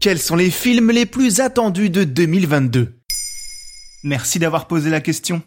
Quels sont les films les plus attendus de 2022 Merci d'avoir posé la question.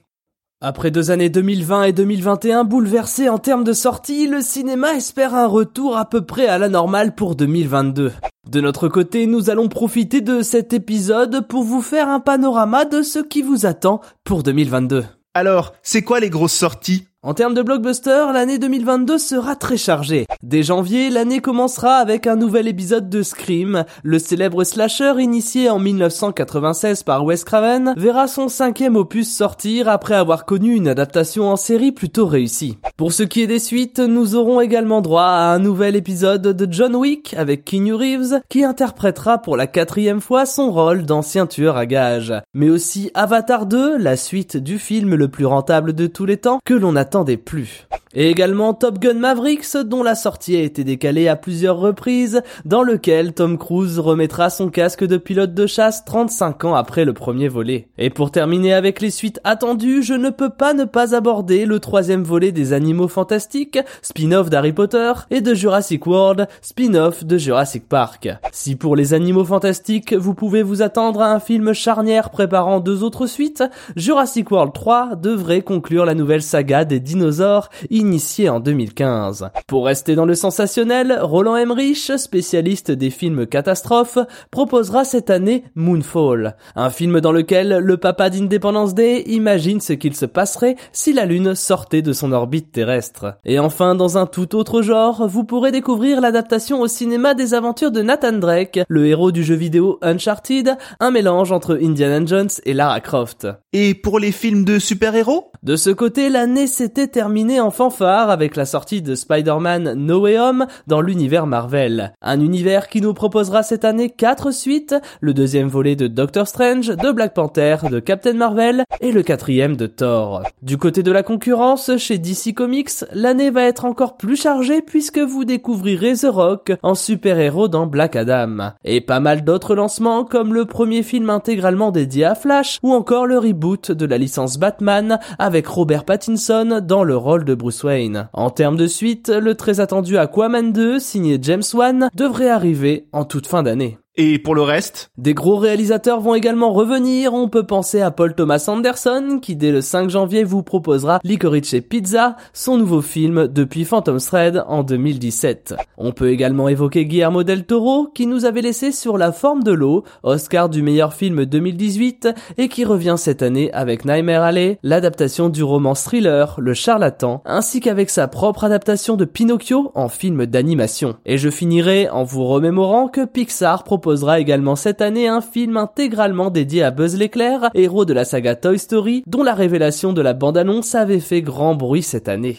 Après deux années 2020 et 2021 bouleversées en termes de sortie, le cinéma espère un retour à peu près à la normale pour 2022. De notre côté, nous allons profiter de cet épisode pour vous faire un panorama de ce qui vous attend pour 2022. Alors, c'est quoi les grosses sorties? En termes de blockbuster, l'année 2022 sera très chargée. Dès janvier, l'année commencera avec un nouvel épisode de Scream. Le célèbre slasher initié en 1996 par Wes Craven verra son cinquième opus sortir après avoir connu une adaptation en série plutôt réussie. Pour ce qui est des suites, nous aurons également droit à un nouvel épisode de John Wick avec Keanu Reeves qui interprétera pour la quatrième fois son rôle d'ancien tueur à gages. Mais aussi Avatar 2, la suite du film le plus rentable de tous les temps que l'on a plus. Et également Top Gun Mavericks, dont la sortie a été décalée à plusieurs reprises, dans lequel Tom Cruise remettra son casque de pilote de chasse 35 ans après le premier volet. Et pour terminer avec les suites attendues, je ne peux pas ne pas aborder le troisième volet des Animaux Fantastiques, spin-off d'Harry Potter, et de Jurassic World, spin-off de Jurassic Park. Si pour les Animaux Fantastiques, vous pouvez vous attendre à un film charnière préparant deux autres suites, Jurassic World 3 devrait conclure la nouvelle saga des dinosaures initié en 2015. Pour rester dans le sensationnel, Roland Emmerich, spécialiste des films catastrophes, proposera cette année Moonfall, un film dans lequel le papa d'Independence Day imagine ce qu'il se passerait si la Lune sortait de son orbite terrestre. Et enfin, dans un tout autre genre, vous pourrez découvrir l'adaptation au cinéma des aventures de Nathan Drake, le héros du jeu vidéo Uncharted, un mélange entre Indiana Jones et Lara Croft. Et pour les films de super-héros De ce côté, l'année s'était terminée en fanfare avec la sortie de Spider-Man No Way Home dans l'univers Marvel. Un univers qui nous proposera cette année quatre suites, le deuxième volet de Doctor Strange, de Black Panther, de Captain Marvel et le quatrième de Thor. Du côté de la concurrence, chez DC Comics, l'année va être encore plus chargée puisque vous découvrirez The Rock en super-héros dans Black Adam. Et pas mal d'autres lancements comme le premier film intégralement dédié à Flash ou encore le reboot de la licence Batman avec Robert Pattinson dans le rôle de Bruce Wayne. En termes de suite, le très attendu Aquaman 2, signé James Wan, devrait arriver en toute fin d'année. Et pour le reste? Des gros réalisateurs vont également revenir. On peut penser à Paul Thomas Anderson, qui dès le 5 janvier vous proposera Licorice Pizza, son nouveau film depuis Phantom Thread en 2017. On peut également évoquer Guillermo del Toro, qui nous avait laissé sur la forme de l'eau, Oscar du meilleur film 2018, et qui revient cette année avec Nightmare Alley, l'adaptation du roman thriller Le Charlatan, ainsi qu'avec sa propre adaptation de Pinocchio en film d'animation. Et je finirai en vous remémorant que Pixar propose proposera également cette année un film intégralement dédié à Buzz l'éclair, héros de la saga Toy Story, dont la révélation de la bande-annonce avait fait grand bruit cette année.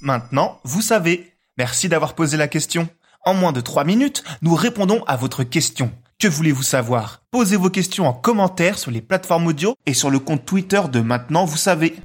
Maintenant, vous savez. Merci d'avoir posé la question. En moins de 3 minutes, nous répondons à votre question. Que voulez-vous savoir? Posez vos questions en commentaire sur les plateformes audio et sur le compte Twitter de Maintenant, vous savez.